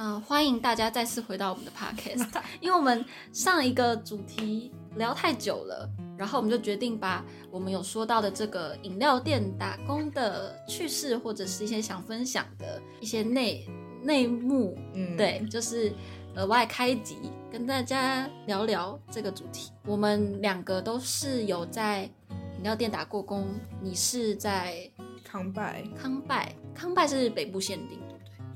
那欢迎大家再次回到我们的 podcast，因为我们上一个主题聊太久了，然后我们就决定把我们有说到的这个饮料店打工的趣事，或者是一些想分享的一些内内幕，嗯，对，就是额外开集跟大家聊聊这个主题。我们两个都是有在饮料店打过工，你是在康拜康拜，康拜是北部限定？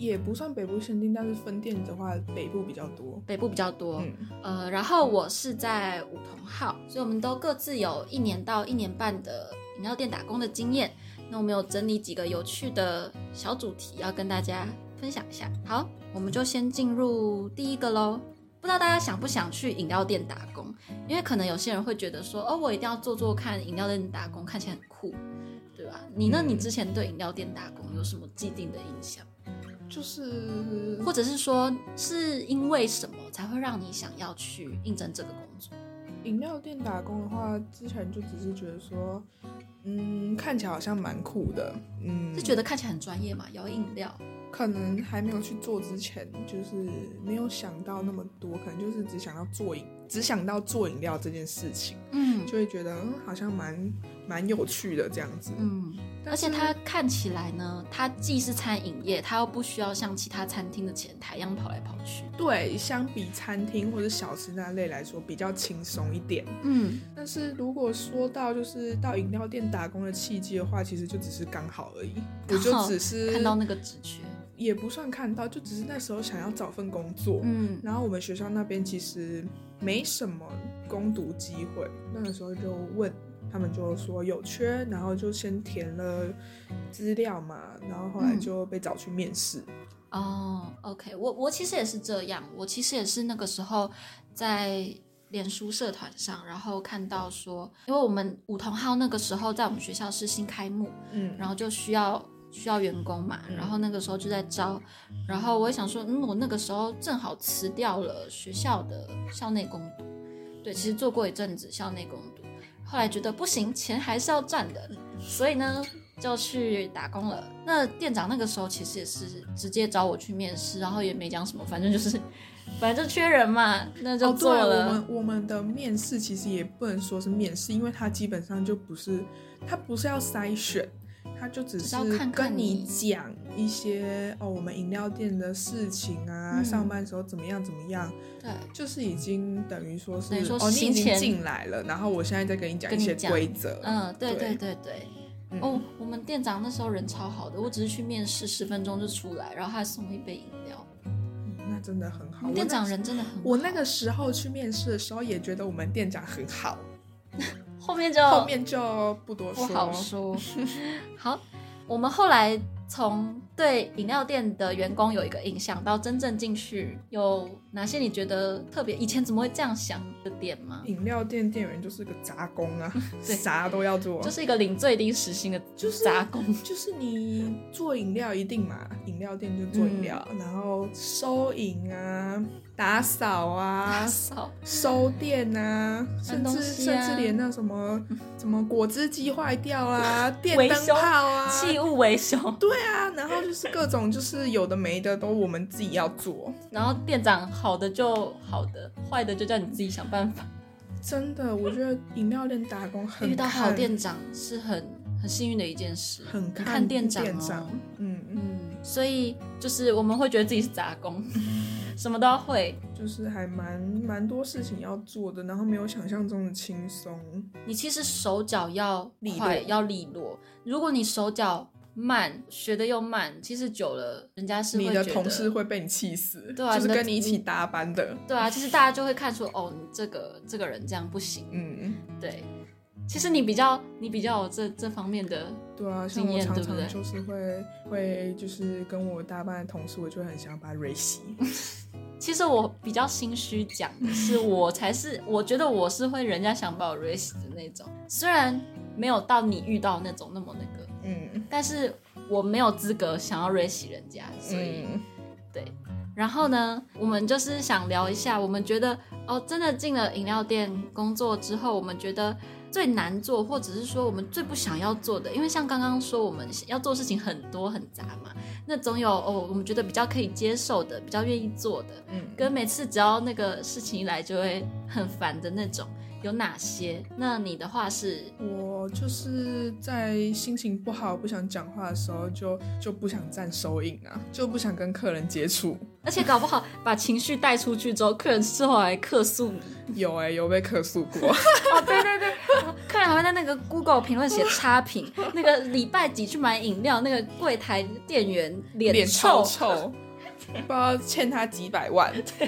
也不算北部限定，但是分店的话，北部比较多。北部比较多，嗯，呃，然后我是在五同号，所以我们都各自有一年到一年半的饮料店打工的经验。那我们有整理几个有趣的小主题要跟大家分享一下。好，我们就先进入第一个喽。不知道大家想不想去饮料店打工？因为可能有些人会觉得说，哦，我一定要做做看饮料店打工，看起来很酷，对吧？你呢？嗯你之前对饮料店打工有什么既定的印象？就是或者是说，是因为什么才会让你想要去应征这个工作？饮料店打工的话，之前就只是觉得说，嗯，看起来好像蛮酷的，嗯，是觉得看起来很专业嘛？摇饮料，可能还没有去做之前，就是没有想到那么多，可能就是只想到做饮，只想到做饮料这件事情，嗯就会觉得嗯，好像蛮蛮有趣的这样子。嗯，而且它看起来呢，它既是餐饮业，它又不需要像其他餐厅的前台一样跑来跑去。对，相比餐厅或者小吃那类来说，比较轻松一点。嗯，但是如果说到就是到饮料店打工的契机的话，其实就只是刚好而已，我就只是看到那个职缺，也不算看到，就只是那时候想要找份工作。嗯然后我们学校那边其实没什么攻读机会，那个时候就问他们，就说有缺，然后就先填了资料嘛，然后后来嗯就被找去面试。哦，OK，我我其实也是这样，我其实也是那个时候在脸书社团上，然后看到说，因为我们五同号那个时候在我们学校是新开幕，嗯，然后就需要需要员工嘛，然后那个时候就在招，然后我也想说，嗯，我那个时候正好辞掉了学校的校内工读，对，其实做过一阵子校内工读，后来觉得不行，钱还是要赚的，所以呢就去打工了。那店长那个时候其实也是直接找我去面试，然后也没讲什么，反正就是反正就缺人嘛，那就哦，对，我做了。们我们的面试其实也不能说是面试，因为它基本上就不是，它不是要筛选，它就只是跟你你讲一些哦，我们饮料店的事情啊，嗯。上班时候怎么样怎么样，对，就是已经等于说是哦，你已经进来了，然后我现在再跟你讲一些规则，嗯，对对。对对哦，我们店长那时候人超好的，我只是去面试十分钟就出来，然后他还送我一杯饮料。嗯那真的很好。店长人真的很好。我那个时候去面试的时候也觉得我们店长很好，后面就后面就不多说不说。好说。好，我们后来从对饮料店的员工有一个印象，到真正进去，有哪些你觉得特别？以前怎么会这样想的点吗？饮料店店员就是个杂工啊，对啥都要做，就是一个领最低时薪的就是杂工。就是你做饮料一定嘛，饮料店就做饮料，嗯然后收银啊、打扫啊、扫收店啊，甚至、啊甚至连那什么 什么果汁机坏掉啊、电灯泡啊，器物维修，对啊，然后 就是各种就是有的没的都我们自己要做，然后店长好的就好的，坏的就叫你自己想办法。真的，我觉得饮料店打工很遇到好店长是很很幸运的一件事，很看看店长、哦，店长，嗯嗯，嗯，所以就是我们会觉得自己是杂工，什么都要会。就是还蛮蛮多事情要做的，然后没有想象中的轻松。你其实手脚要利快，落要利落。如果你手脚慢，学的又慢，其实久了，人家是你的同事会被你气死，对啊就是跟你一起搭班的，对啊，其实大家就会看出哦，你这个这个人这样不行。嗯，对，其实你比较你比较有这这方面的，对啊，像经我常常就是会会就是跟我搭班的同事，我就会很想把他蕊洗。其实我比较心虚讲的是，我才是我觉得我是会人家想把我 raise 的那种，虽然没有到你遇到那种那么那个，嗯但是我没有资格想要 raise 人家，所以、嗯，对。然后呢，我们就是想聊一下，我们觉得哦，真的进了饮料店工作之后，我们觉得最难做，或者是说我们最不想要做的，因为像刚刚说我们要做事情很多很杂嘛，那总有哦我们觉得比较可以接受的，比较愿意做的，嗯，跟每次只要那个事情一来就会很烦的那种，有哪些？那你的话是，我就是在心情不好、不想讲话的时候，就就不想站收银啊，就不想跟客人接触。而且搞不好把情绪带出去之后，客人事后还客诉你。有哎、有被客诉过。哦，对对对，客人还会在那个 Google 评论写差评，那个礼拜几去买饮料，那个柜台店员脸臭，臭，不知道欠他几百万。就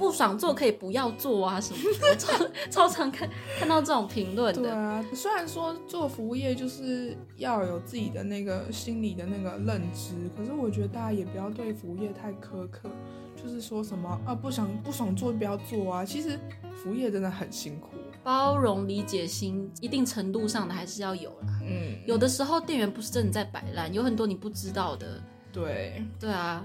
不爽做可以不要做啊什么的，我 超超常看看到这种评论的。对啊，虽然说做服务业就是要有自己的那个心理的那个认知，可是我觉得大家也不要对服务业太苛刻，就是说什么啊不想不爽做不要做啊。其实服务业真的很辛苦。包容理解心一定程度上的还是要有啦。嗯，有的时候店员不是真的在摆烂，有很多你不知道的。对，对啊，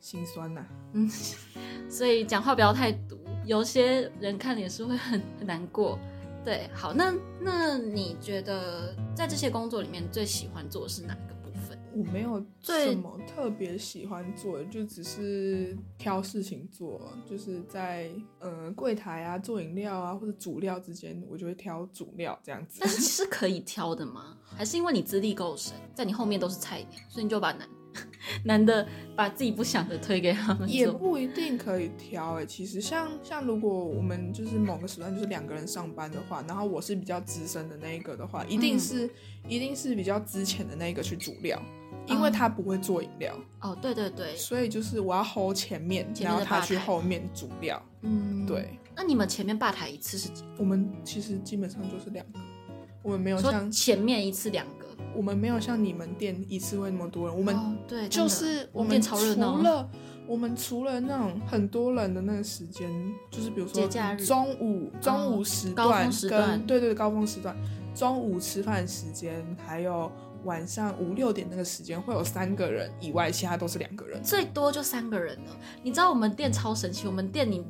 心酸呐、嗯，所以讲话不要太毒，有些人看脸是会很很难过。对，好，那那你觉得在这些工作里面最喜欢做的是哪一个部分？我没有最什么特别喜欢做的，就只是挑事情做，就是在呃柜台啊做饮料啊或者主料之间，我就会挑主料这样子但。是是可以挑的吗？还是因为你资历够深，在你后面都是菜鸟，所以你就把难 难的把自己不想的推给他们也？不一定可以挑欸、其实像像如果我们就是某个时段就是两个人上班的话，然后我是比较资深的那一个的话，一定是、一定是比较之前的那一个去煮料，因为哦他不会做饮料，哦，对对对，所以就是我要 hold 前面，前面然后他去后面煮料。嗯，。对，那你们前面吧台一次是几？我们其实基本上就是两个，我们没有像前面一次两个，我们没有像你们店一次会那么多人，我们哦对，就是我们店超热闹除了我们除了那种很多人的那个时间，就是比如说节假日中午中午时段跟对对高峰时段，中午吃饭时间，还有晚上五六点那个时间会有三个人以外，其他都是两个人。最多就三个人了。你知道我们店超神奇，我们店你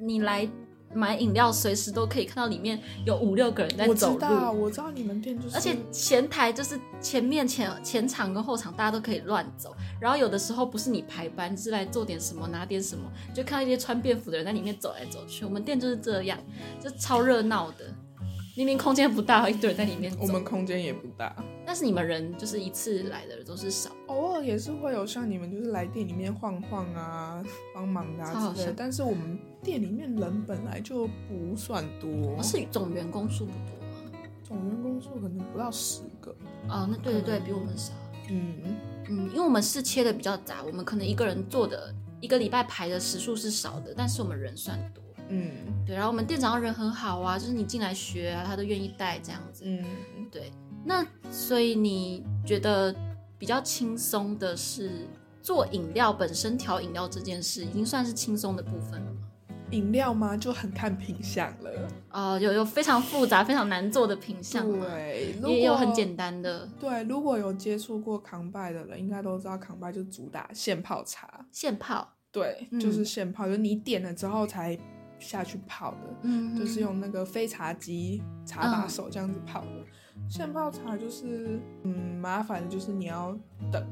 你来买饮料，随时都可以看到里面有五六个人在我知走路。道，我知道你们店就是，而且前台就是前面前前场跟后场，大家都可以乱走。然后有的时候不是你排班，是来做点什么拿点什么，就看到一些穿便服的人在里面走来走去。我们店就是这样，就超热闹的。明明空间不大，一堆人在里面走。我们空间也不大，但是你们人就是一次来的人都是少。偶尔也是会有像你们就是来店里面晃晃啊、帮忙啊之类的，但是我们店里面人本来就不算多，是总员工数不多吗？总员工数可能不到十个。哦，那对对对，比我们少。嗯，嗯，因为我们是切的比较杂，我们可能一个人做的一个礼拜排的时数是少的，但是我们人算多。嗯对，然后我们店长人很好啊，就是你进来学啊，他都愿意带这样子。嗯，对，那所以你觉得比较轻松的是做饮料本身调饮料这件事，已经算是轻松的部分了吗？饮料吗就很看品相了。哦、有有非常复杂、非常难做的品相吗？对，也有很简单的对，如果有接触过康拜的人，应该都知道康拜就主打现泡茶。现泡，对，嗯就是现泡，就是你点了之后才下去泡的。嗯，就是用那个飞茶机茶把手这样子泡的。现泡茶就是，嗯，麻烦就是你要等，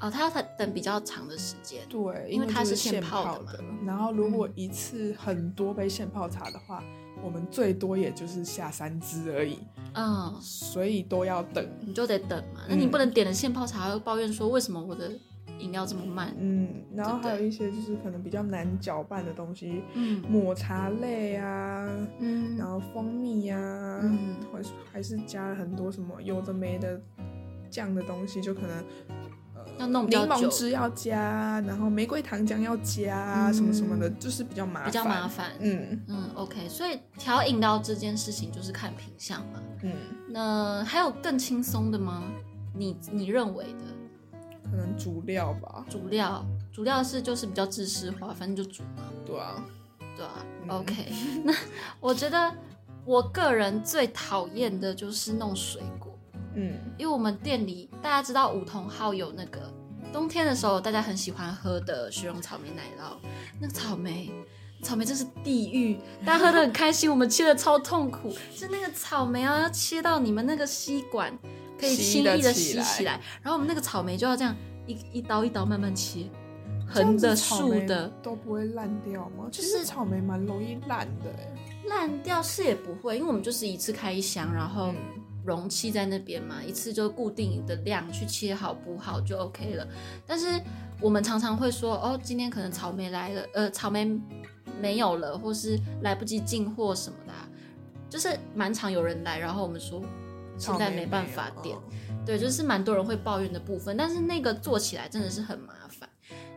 哦，他要等比较长的时间。对，因为为就是现现泡泡的嘛然后如果一次很多杯现泡茶的话，我们最多也就是下三支而已，嗯，所以都要等。你就得等嘛。那你不能点了现泡茶，又抱怨说为什么我的饮料这么慢？嗯，然后还有一些就是可能比较难搅拌的东西，嗯抹茶类啊，嗯然后蜂蜜啊，嗯还是还是加了很多什么有的没的酱的东西，就可能呃要弄比柠檬汁要加，然后玫瑰糖浆要加，什么什么的，就是比较麻烦。比较麻烦。嗯嗯，OK，所以调饮料这件事情就是看品相嘛。嗯，那还有更轻松的吗？你你认为的可能主料吧，主料？主料是就是比较制式化，反正就煮嘛，对啊，对啊、嗯。O k 那我觉得我个人最讨厌的就是弄水果，嗯。因为我们店里大家知道梧桐号有那个冬天的时候大家很喜欢喝的雪绒草莓奶酪，那个草莓草莓真是地狱，大家喝的很开心，我们切的超痛苦，是那个草莓啊，要切到你们那个吸管可以轻易的吸起来，然后我们那个草莓就要这样一一刀一刀慢慢切，横的竖的都不会烂掉吗？其实草莓蛮容易烂的，烂掉是也不会，因为我们就是一次开一箱，然后。容器在那边嘛，一次就固定的量去切好补好就 OK 了。但是我们常常会说，哦，今天可能草莓来了，呃，草莓没有了，或是来不及进货什么的，就是蛮常有人来，然后我们说现在没办法点，对，就是蛮多人会抱怨的部分。但是那个做起来真的是很麻烦，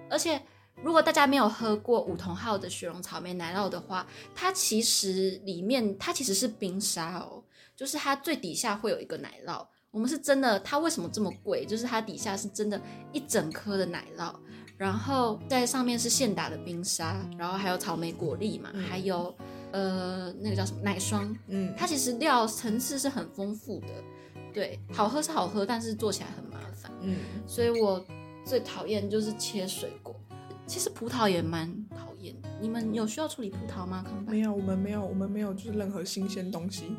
而且如果大家没有喝过五桐号的雪绒草莓奶酪的话，它其实里面它其实是冰沙哦。就是它最底下会有一个奶酪，我们是真的，它为什么这么贵？就是它底下是真的一整颗的奶酪，然后在上面是现打的冰沙，然后还有草莓果粒嘛，还有呃那个叫什么奶霜，嗯，它其实料层次是很丰富的，对，好喝是好喝，但是做起来很麻烦，嗯，所以我最讨厌就是切水果，其实葡萄也蛮讨厌的。你们有需要处理葡萄吗？康没有，我们没有，我们没有，就是任何新鲜东西。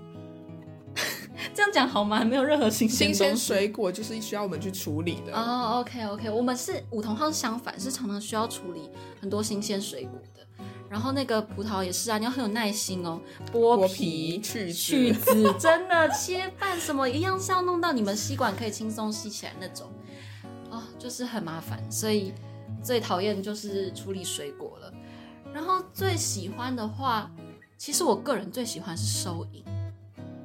这样讲好吗？没有任何新鲜新鲜水果就是需要我们去处理的哦。OK OK，我们是五同号相反，是常常需要处理很多新鲜水果的。然后那个葡萄也是啊，你要很有耐心哦，剥皮、去去籽，真的切半什么一样是要弄到你们吸管可以轻松吸起来那种哦，就是很麻烦。所以最讨厌就是处理水果了。然后最喜欢的话，其实我个人最喜欢是收银。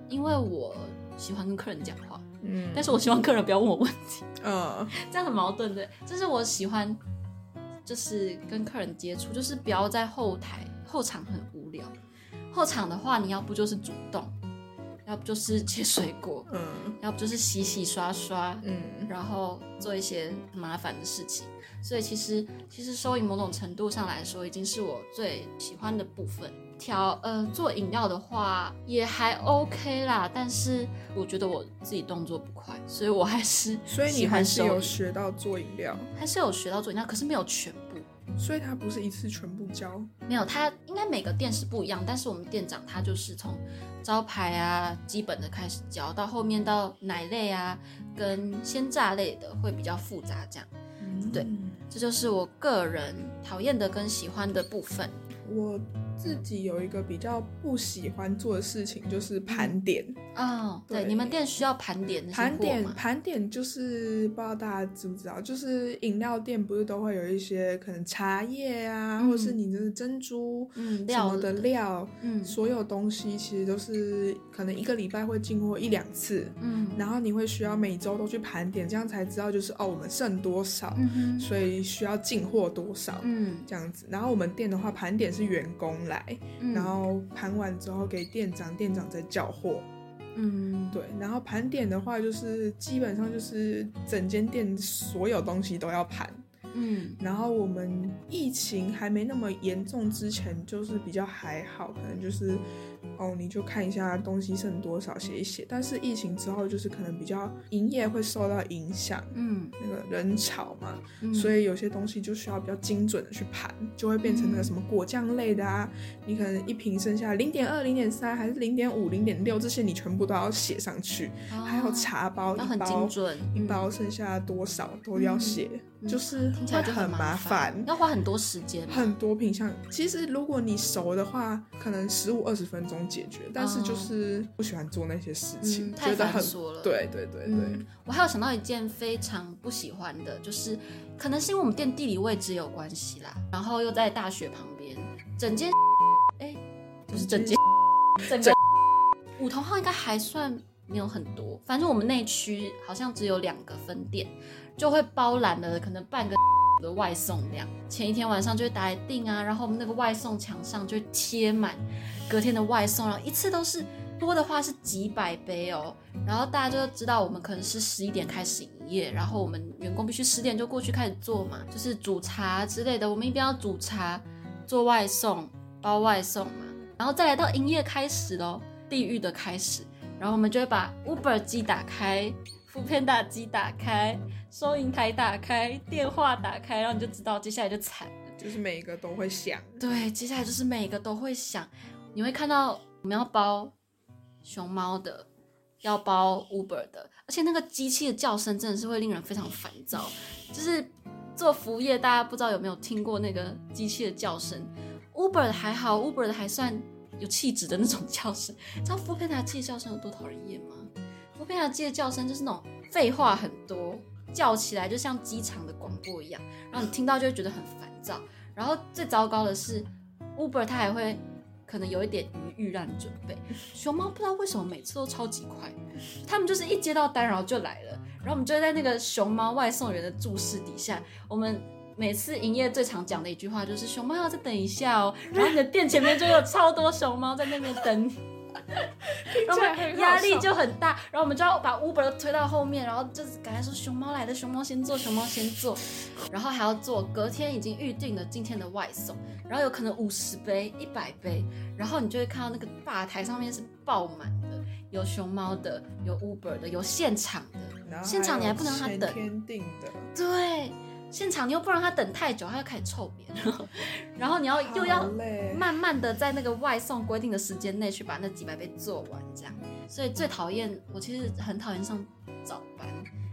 因为我喜欢跟客人讲话，嗯，但是我希望客人不要问我问题，嗯，这样很矛盾对，就是我喜欢，就是跟客人接触，就是不要在后台后场很无聊，后场的话你要不就是主动，要不就是切水果，嗯，要不就是洗洗刷刷，嗯，然后做一些麻烦的事情，所以其实其实收银某种程度上来说，已经是我最喜欢的部分。调呃做饮料的话也还 OK 啦，但是我觉得我自己动作不快，所以我还是所以你还是有学到做饮料，还是有学到做饮料，可是没有全部，所以他不是一次全部教，没有，他应该每个店是不一样，但是我们店长他就是从招牌啊基本的开始教，到后面到奶类啊跟鲜榨类的会比较复杂这样，嗯。对，这就是我个人讨厌的跟喜欢的部分，我。自己有一个比较不喜欢做的事情，就是盘点。哦。对，你们店需要盘点盘点盘点就是不知道大家知不知道，就是饮料店不是都会有一些可能茶叶啊，或者是你的珍珠嗯什么的料，嗯，所有东西其实都是可能一个礼拜会进货一两次，嗯，然后你会需要每周都去盘点，这样才知道就是哦我们剩多少，嗯所以需要进货多少，嗯，这样子。然后我们店的话盘点是员工。来，然后盘完之后给店长，店长再叫货。嗯，对。然后盘点的话，就是基本上就是整间店所有东西都要盘。嗯，然后我们疫情还没那么严重之前，就是比较还好，可能就是。哦，你就看一下东西剩多少，写一写。但是疫情之后，就是可能比较营业会受到影响，嗯，那个人潮嘛，所以有些东西就需要比较精准的去盘，就会变成那个什么果酱类的啊，你可能一瓶剩下零点二、零点三，还是零点五、零点六，这些你全部都要写上去。还有茶包一包，一包剩下多少都要写，就是会很麻烦，要花很多时间，很多品相。其实如果你熟的话，可能十五二十分钟。解决，但是就是不喜欢做那些事情，太繁琐了。对对对对，我还有想到一件非常不喜欢的，就是可能是因为我们店地理位置有关系啦，然后又在大学旁边，整间哎，就是整间整个五同号应该还算没有很多，反正我们内区好像只有两个分店，就会包揽了可能半个。的外送量，前一天晚上就会打来订啊，然后我们那个外送墙上就贴满隔天的外送，然后一次都是多的话是几百杯哦，然后大家就知道我们可能是十一点开始营业，然后我们员工必须十点就过去开始做嘛，就是煮茶之类的，我们一定要煮茶、做外送、包外送嘛，然后再来到营业开始喽，地狱的开始，然后我们就会把 Uber 机打开。副片打机打开，收银台打开，电话打开，然后你就知道接下来就惨了，就是每一个都会响。对，接下来就是每一个都会响，你会看到我们要包熊猫的，要包 Uber 的，而且那个机器的叫声真的是会令人非常烦躁。就是做服务业，大家不知道有没有听过那个机器的叫声？Uber 的还好，Uber 的还算有气质的那种叫声。知道 f o o p a n d a 机的叫声有多讨人厌吗 f o o p a n d a 机的叫声就是那种废话很多，叫起来就像机场的广播一样，然后你听到就会觉得很烦躁。然后最糟糕的是，Uber 它还会可能有一点余裕让你准备。熊猫不知道为什么每次都超级快，他们就是一接到单然后就来了，然后我们就在那个熊猫外送员的注视底下，我们每次营业最常讲的一句话就是熊猫要再等一下哦，然后你的店前面就有超多熊猫在那边等你。然后压力就很大，然后我们就要把 Uber 推到后面，然后就是赶快说熊猫来的，熊猫先坐，熊猫先坐，然后还要做隔天已经预定的今天的外送，然后有可能五十杯、一百杯，然后你就会看到那个吧台上面是爆满的，有熊猫的，有 Uber 的，有现场的，现场你还不能让他等，天定的，对。现场你又不让他等太久，他就开始臭脸，然后你要又要慢慢的在那个外送规定的时间内去把那几百杯做完，这样。所以最讨厌我其实很讨厌上早班，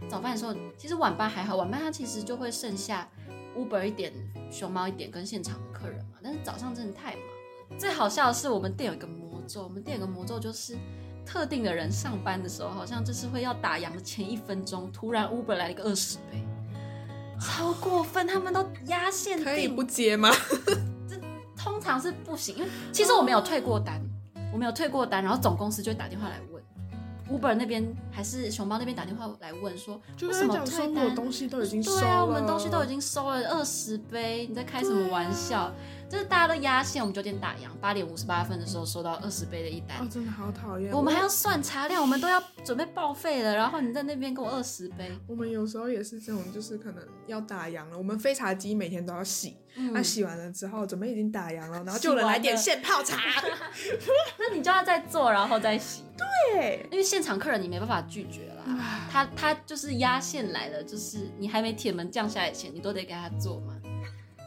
早班的时候其实晚班还好，晚班他其实就会剩下 Uber 一点、熊猫一点跟现场的客人嘛。但是早上真的太忙了。最好笑的是我们店有一个魔咒，我们店有个魔咒就是特定的人上班的时候，好像就是会要打烊的前一分钟，突然 Uber 来了一个二十杯。超过分，他们都压线定，可以不接吗？这通常是不行，因为其实我没有退过单，我没有退过单，然后总公司就会打电话来问，Uber 那边还是熊猫那边打电话来问说，为什么退单？东西都已经收了，对啊，我们东西都已经收了二十杯，你在开什么玩笑？就是大家都压线，我们九点打烊，八点五十八分的时候收到二十杯的一单，哦，真的好讨厌。我们还要算茶量，我们都要准备报废了，然后你在那边给我二十杯。我们有时候也是这种，就是可能要打烊了，我们飞茶机每天都要洗，那洗完了之后准备已经打烊了，然后就有人来点现泡茶，那你就要再做，然后再洗。对，因为现场客人你没办法拒绝啦，他他就是压线来了，就是你还没铁门降下来前，你都得给他做嘛。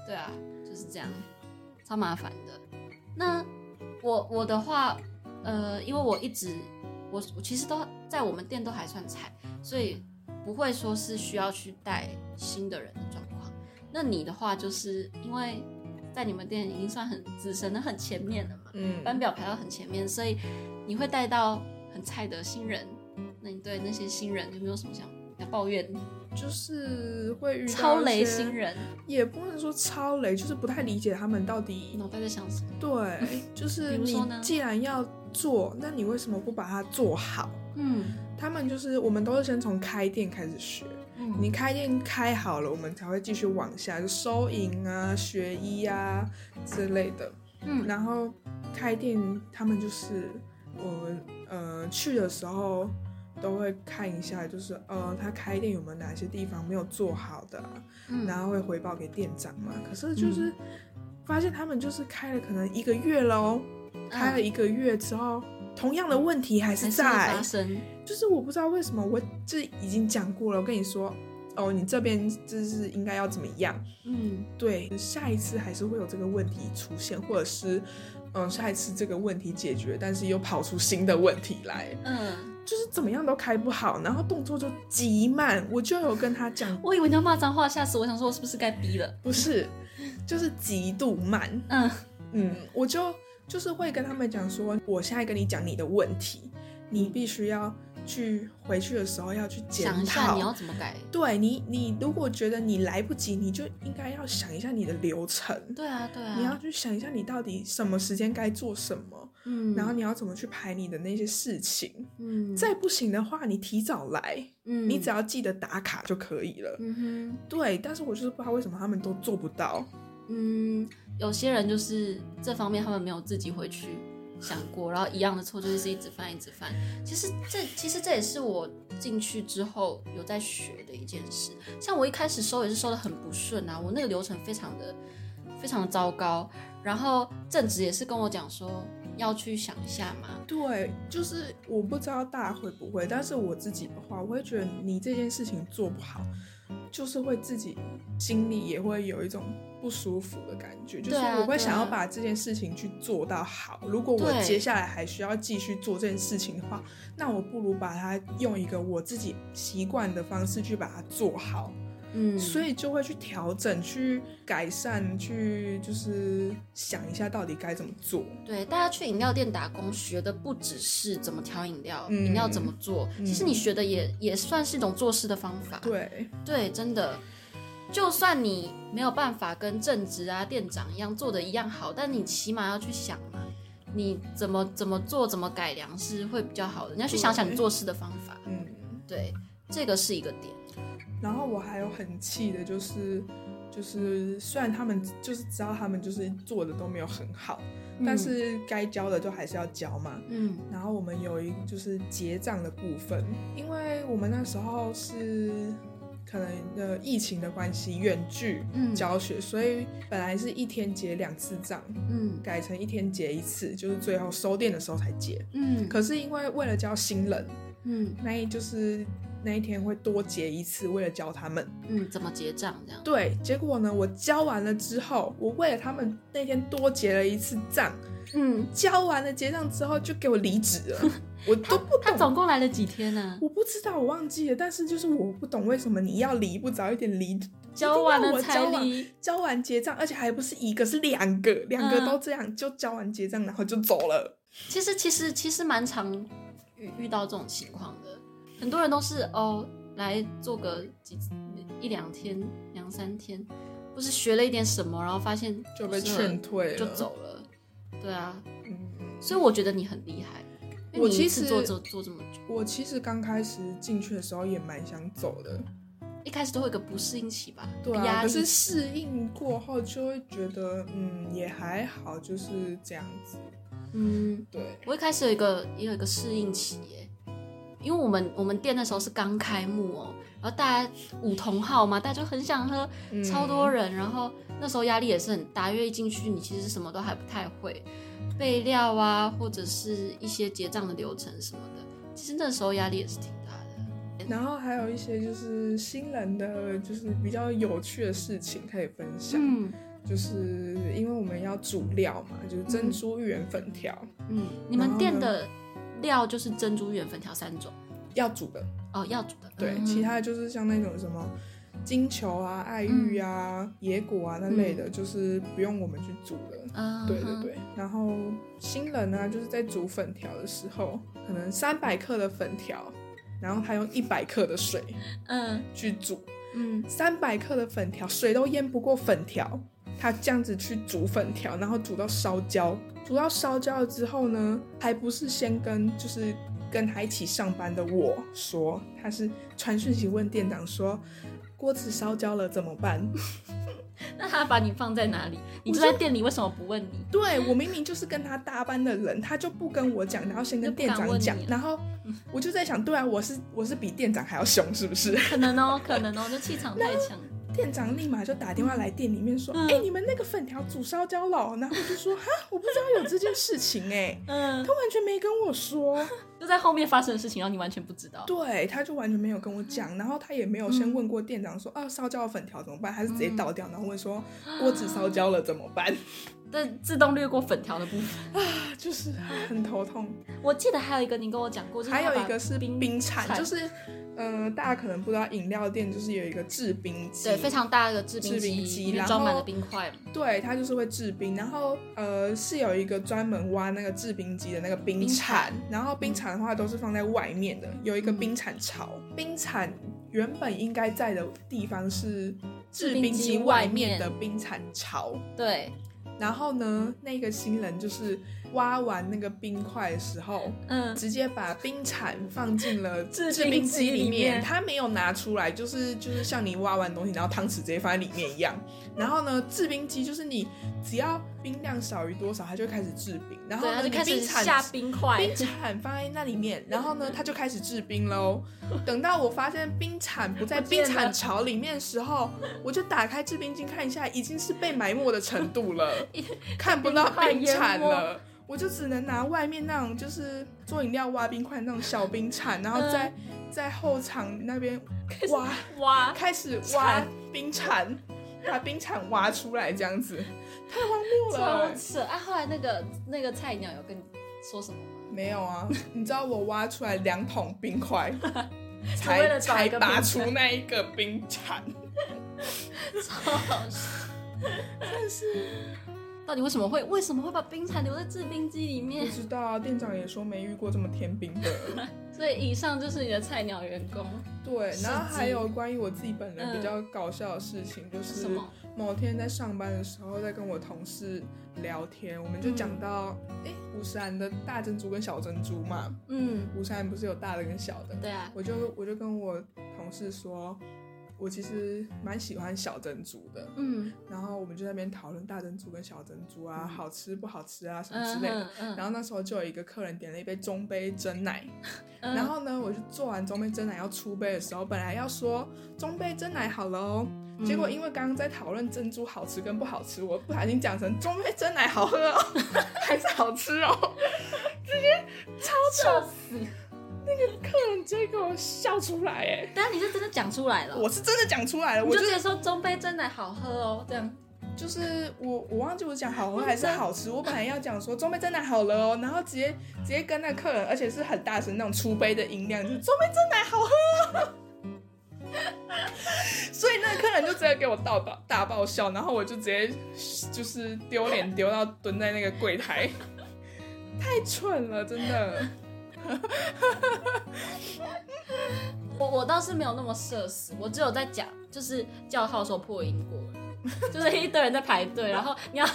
对啊，就是这样。超麻烦的。那我我的话，呃，因为我一直我我其实都在我们店都还算菜，所以不会说是需要去带新的人的状况。那你的话，就是因为在你们店已经算很资深的、很前面了嘛，嗯，班表排到很前面，所以你会带到很菜的新人。那你对那些新人有没有什么想要抱怨？就是会遇到超雷新人，也不能说超雷，就是不太理解他们到底脑袋在想什么。对，就是你既然要做，那你为什么不把它做好？嗯，他们就是我们都是先从开店开始学，嗯，你开店开好了，我们才会继续往下，就收银啊、学医啊之类的。嗯，然后开店，他们就是我们呃去的时候。都会看一下，就是呃，他开店有没有哪些地方没有做好的，然后会回报给店长嘛。可是就是发现他们就是开了可能一个月喽，开了一个月之后，同样的问题还是在发生。就是我不知道为什么，我这已经讲过了，我跟你说，哦，你这边就是应该要怎么样？嗯，对，下一次还是会有这个问题出现，或者是嗯，下一次这个问题解决，但是又跑出新的问题来，嗯。就是怎么样都开不好，然后动作就极慢。我就有跟他讲，我以为你要骂脏话，吓死我！想说，我是不是该逼了？不是，就是极度慢。嗯嗯，我就就是会跟他们讲说，我现在跟你讲你的问题，你必须要。去回去的时候要去检讨，想一下你要怎么改。对你，你如果觉得你来不及，你就应该要想一下你的流程。对啊，对啊。你要去想一下你到底什么时间该做什么，嗯，然后你要怎么去排你的那些事情，嗯。再不行的话，你提早来，嗯，你只要记得打卡就可以了。嗯哼。对，但是我就是不知道为什么他们都做不到。嗯，有些人就是这方面他们没有自己回去。想过，然后一样的错就是一直犯，一直犯。其实这其实这也是我进去之后有在学的一件事。像我一开始收也是收的很不顺啊，我那个流程非常的非常的糟糕。然后正直也是跟我讲说要去想一下吗。对，就是我不知道大家会不会，但是我自己的话，我会觉得你这件事情做不好，就是会自己心里也会有一种不舒服的感觉，就是我会想要把这件事情去做到好。如果我接下来还需要继续做这件事情的话，那我不如把它用一个我自己习惯的方式去把它做好。嗯，所以就会去调整、去改善、去就是想一下到底该怎么做。对，大家去饮料店打工，学的不只是怎么调饮料，嗯饮料怎么做，嗯其实你学的也也算是一种做事的方法。对，对，真的，就算你没有办法跟正职啊、店长一样做的一样好，但你起码要去想嘛，你怎么怎么做、怎么改良是会比较好的。你要去想想你做事的方法。嗯。对，这个是一个点。然后我还有很气的就是，就是虽然他们就是知道他们就是做的都没有很好，但是该交的就还是要交嘛。嗯然后我们有一就是结账的部分，因为我们那时候是可能呃疫情的关系远距嗯教学，所以本来是一天结两次账，嗯改成一天结一次，就是最后收店的时候才结。嗯可是因为为了教新人，嗯那一就是那一天会多结一次，为了教他们。嗯，怎么结账这样？对，结果呢，我教完了之后，我为了他们那天多结了一次账，嗯，交完了结账之后就给我离职了，我都不懂他懂。总共来了几天呢、我不知道，我忘记了，但是就是我不懂为什么你要离不早一点离，交完了才离。交完结账，而且还不是一个，是两个，两个嗯都这样，就交完结账然后就走了。其实其实其实蛮常遇遇到这种情况的，很多人都是哦来做个几一两天、两三天，不是学了一点什么，然后发现就被劝退了。就走了。对啊，嗯，所以我觉得你很厉害，我其实做做做这么久，我其实刚开始进去的时候也蛮想走的，一开始都会有个不适应期吧，对啊，可是适应过后就会觉得，嗯，也还好，就是这样子。嗯，对，我一开始有一个也有一个适应期耶，因为我们我们店那时候是刚开幕哦，然后大家五同号嘛，大家就很想喝，嗯超多人，然后那时候压力也是很大，因为一进去你其实什么都还不太会，备料啊，或者是一些结账的流程什么的，其实那时候压力也是挺大的。然后还有一些就是新人的，就是比较有趣的事情可以分享。嗯就是因为我们要煮料嘛，就是珍珠芋圆粉条、嗯，你们店的料就是珍珠圆粉条三种。要煮的，哦，要煮的。对，嗯。其他的就是像那种什么金球啊、爱玉啊、野果啊那类的，就是不用我们去煮的。嗯哼对对对，然后新人呢，就是在煮粉条的时候，可能三百克的粉条，然后他用一百克的水嗯。去煮，嗯。三百克的粉条，水都淹不过粉条，他这样子去煮粉条，然后煮到烧焦，煮到烧焦了之后呢，还不是先跟就是跟他一起上班的我说，他是传讯息问店长说，锅子烧焦了怎么办？那他把你放在哪里？你就在店里，为什么不问你？对我明明就是跟他搭班的人，他就不跟我讲，然后先跟店长讲然后我就在想，对啊，我是我是比店长还要凶，是不是？可能哦，可能哦，就气场太强。店长立马就打电话来店里面说，哎、嗯你们那个粉条煮烧焦了。哦，然后我就说，哈，我不知道有这件事情哎、嗯。他，完全没跟我说，就在后面发生的事情，然后你完全不知道。对，他就完全没有跟我讲，然后他也没有先问过店长说，啊，烧焦的粉条怎么办？还是直接倒掉，然后问说锅子烧焦了怎么办？但自动略过粉条的部分啊。就是很头痛。我记得还有一个你跟我讲过，就是还有一个是冰冰铲，就是呃，大家可能不知道，饮料店就是有一个制冰机，对非常大的制冰机然后装满了冰块。对，它就是会制冰，然后呃是有一个专门挖那个制冰机的那个冰冰铲铲，然后冰铲的话都是放在外面的，有一个嗯冰铲槽。冰铲原本应该在的地方是制冰机机外面的冰铲槽，对，然后呢，那个新人就是挖完那个冰块的时候，嗯，直接把冰铲放进了制制冰冰机机里里面面，他没有拿出来，就是就是像你挖完东西，然后汤匙直接放在里面一样。然后呢，制冰机就是你只要冰量少于多少，它就开始制冰。然后对，他呢，就开始你冰铲下冰块。冰铲放在那里面，然后呢，它就开始制冰喽。等到我发现冰铲不在 冰铲槽里面的时候，我就打开制冰机看一下，已经是被埋没的程度了，看不到冰铲了。我就只能拿外面那种就是做饮料挖冰块那种小冰铲，然后在、在后场那边挖挖，开始挖冰铲，把冰铲挖出来这样子，太荒谬了超。扯啊！后来那个那个菜鸟有跟你说什么吗？没有啊，你知道我挖出来两桶冰块，才才拔出那一个冰铲，超好笑，但是到底为什么会为什么会把冰蚕留在制冰机里面不？知道啊。店长也说没遇过这么甜冰的。所以以上就是你的菜鸟员工对，然后还有关于我自己本人嗯比较搞笑的事情，就是？某天在上班的时候，在跟我同事聊天，我们就讲到，哎、五十岚的大珍珠跟小珍珠嘛，嗯，五十岚不是有大的跟小的，对啊，我就我就跟我同事说，我其实蛮喜欢小珍珠的，嗯。然后我们就在那边讨论大珍珠跟小珍珠啊，嗯。好吃不好吃啊什么之嗯类的。嗯嗯，然后那时候就有一个客人点了一杯中杯真奶，嗯。然后呢，我就做完中杯真奶要出杯的时候，本来要说中杯真奶好了哦，嗯。结果因为刚刚在讨论珍珠好吃跟不好吃，我不小心讲成中杯真奶好喝哦，还是好吃哦，直接超笑死！客人直接给我笑出来哎，但你是真的讲出来了，我是真的讲出来了，我就就直接说中杯真奶好喝哦，这样就是我我忘记我讲好喝还是好吃，我本来要讲说中杯真奶好了哦，然后直接直接跟那客人，而且是很大声那种出杯的音量，就是中杯真奶好喝哦。所以那个客人就直接给我大爆大爆笑，然后我就直接就是丢脸丢到蹲在那个柜台，太蠢了，真的。我我倒是没有那么社死，我只有在讲就是叫号的时候破音过，就是一堆人在排队，然后你要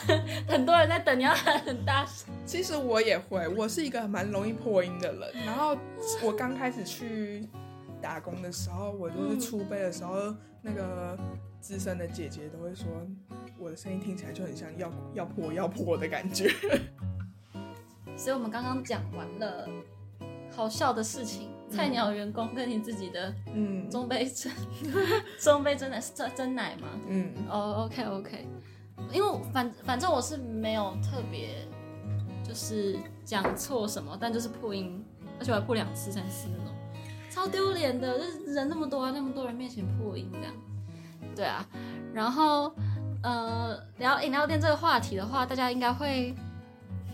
很多人在等，你要喊很大声。其实我也会，我是一个蛮容易破音的人。然后我刚开始去打工的时候，我就是出杯的时候，那个资深的姐姐都会说，我的声音听起来就很像要要破要破的感觉。所以我们刚刚讲完了好笑的事情，菜鸟员工跟你自己的嗯。中杯真 中杯真奶是真真奶吗？嗯，哦、o k OK，因为反反正我是没有特别就是讲错什么，但就是破音，而且我还破两次、三次那种，超丢脸的，就是人那么多啊，那么多人面前破音这样，对啊，然后呃聊饮料店这个话题的话，大家应该会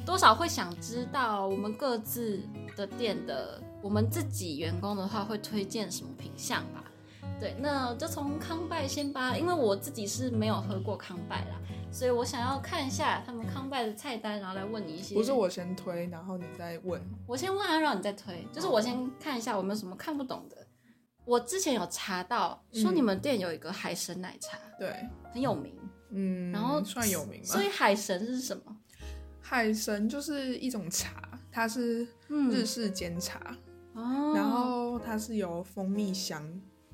多少会想知道我们各自的店的，我们自己员工的话会推荐什么品相吧。对，那就从康拜先吧，因为我自己是没有喝过康拜啦，所以我想要看一下他们康拜的菜单，然后来问你一些。不是，我先推，然后你再问。我先问啊，让你再推，就是我先看一下有没有什么看不懂的。我之前有查到说嗯你们店有一个海神奶茶，对，很有名，嗯，然后算有名吗所？以海神是什么？海神就是一种茶，它是嗯日式煎茶，哦，然后它是有蜂蜜香。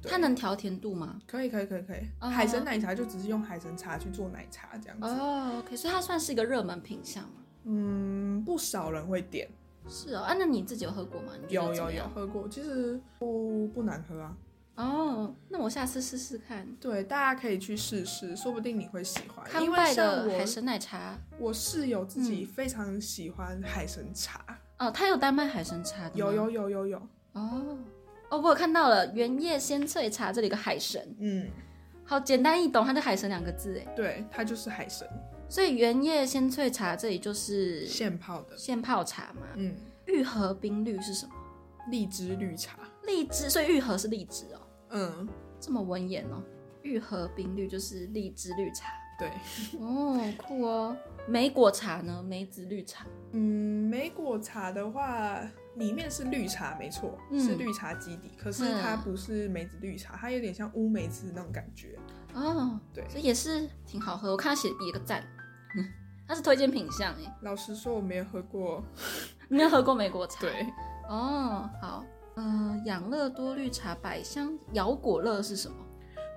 它能调甜度吗？可以可以可以可以，哦海神奶茶就只是用海神茶去做奶茶这样子。哦所以它算是一个热门品相吗？嗯，不少人会点，是哦，啊，那你自己有喝过吗？有有有喝过，其实不不难喝啊。哦，那我下次试试看。对，大家可以去试试，说不定你会喜欢。康因为拜的海神奶茶我室友自己非常喜欢海神茶，哦，它有单卖海神茶的吗有有有有有，哦哦，我有看到了原叶鲜萃茶，这里有个海神，嗯，好简单易懂，它就海神两个字哎。对，它就是海神所以原叶鲜萃茶这里就是现泡的，现泡茶嘛。嗯，玉荷冰绿是什么？荔枝绿茶，荔枝，所以玉荷是荔枝哦，嗯，这么文言哦。玉荷冰绿就是荔枝绿茶对，哦，酷哦。梅果茶呢？梅子绿茶嗯，梅果茶的话，里面是绿茶，没错，嗯是绿茶基底，可是它嗯不是梅子绿茶，它有点像乌梅子那种感觉。哦，对这也是挺好喝。我看他写比一个赞，嗯，它是推荐品相哎。老实说，我没有喝过，你 没有喝过梅果茶？对，哦，好，呃，养乐多绿茶百香摇果乐是什么？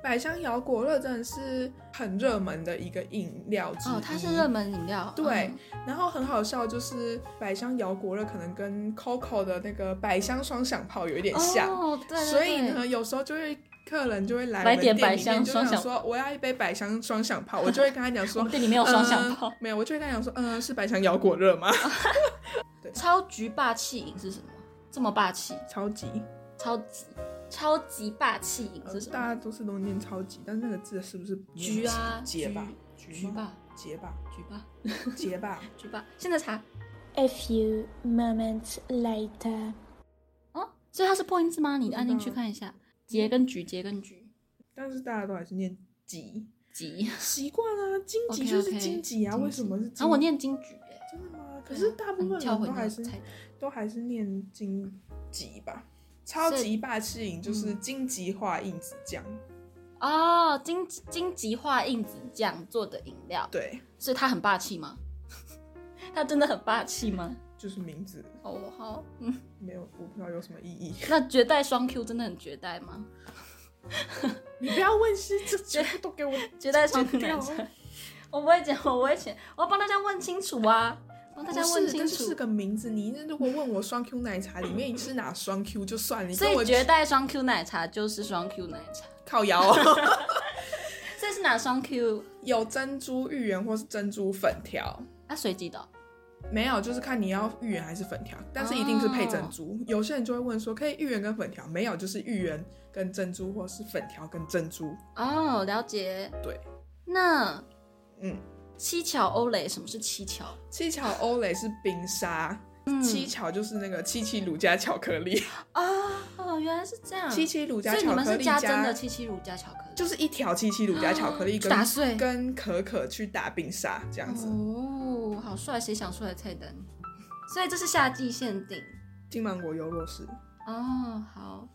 百香摇果乐真的是很热门的一个饮料之一。哦，它是热门饮料。对嗯然后很好笑，就是百香摇果乐可能跟 COCO 的那个百香双响炮有一点像，哦，对对所以呢，有时候就会客人就会来来我们店点百香里面就想说我要一杯百香双响炮，我就会跟他讲 我说们店里没有双响炮。呃没有，我就会跟他讲说，嗯、是百香摇果热吗？超级霸气饮是什么？这么霸气？超级，超级超级霸气饮呃是什么？大家都是都念超级，但那个字是不是不念橘啊，结吧？橘橘吗？吧，结吧，橘吧，结吧。橘吧。现在查 A few moments later. 哦，所以它是破音字吗？你按进去看一下，结跟橘，结跟橘，但是大家都还是念吉，橘。习惯啊，荆棘就是荆棘啊，荆为什么是荆？然后我念金桔，哎，真的吗？可是大部分人都还是。都还是念荆棘吧。超级霸气饮就是嗯荆棘化印子酱，哦，金金棘化印子酱做的饮料，对，所以它很霸气吗？它真的很霸气吗？就是名字哦，好，嗯，没有，我不知道有什么意义。那绝代双 Q 真的很绝代吗？你不要问是这全部都给我绝代双 Q 我不会讲，我不会讲，我要帮大家问清楚啊，帮大家问清楚这就是。个名字。你如果问我双 Q 奶茶里面是哪双 Q 就算了，你所以跟我绝代双 Q 奶茶就是双 Q 奶茶，靠腰、哦，这是哪双 Q？有珍珠芋圆或是珍珠粉条。那，随机的哦、没有，就是看你要芋圆还是粉条，但是一定是配珍珠。有些人就会问说，可以芋圆跟粉条？没有，就是芋圆跟珍珠，或是粉条跟珍珠。哦，了解。对，那嗯，七巧欧蕾，什么是七巧？七巧欧蕾是冰沙，七巧就是那个七七乳加巧克力啊，哦，原来是这样。七七乳加所以你巧克力们是加真的七七乳加巧克力，就是一条七七乳加巧克力 跟打碎跟可可去打冰沙这样子。哦，好帅，谁想出来的菜单？所以这是夏季限定金芒果优酪是哦。好，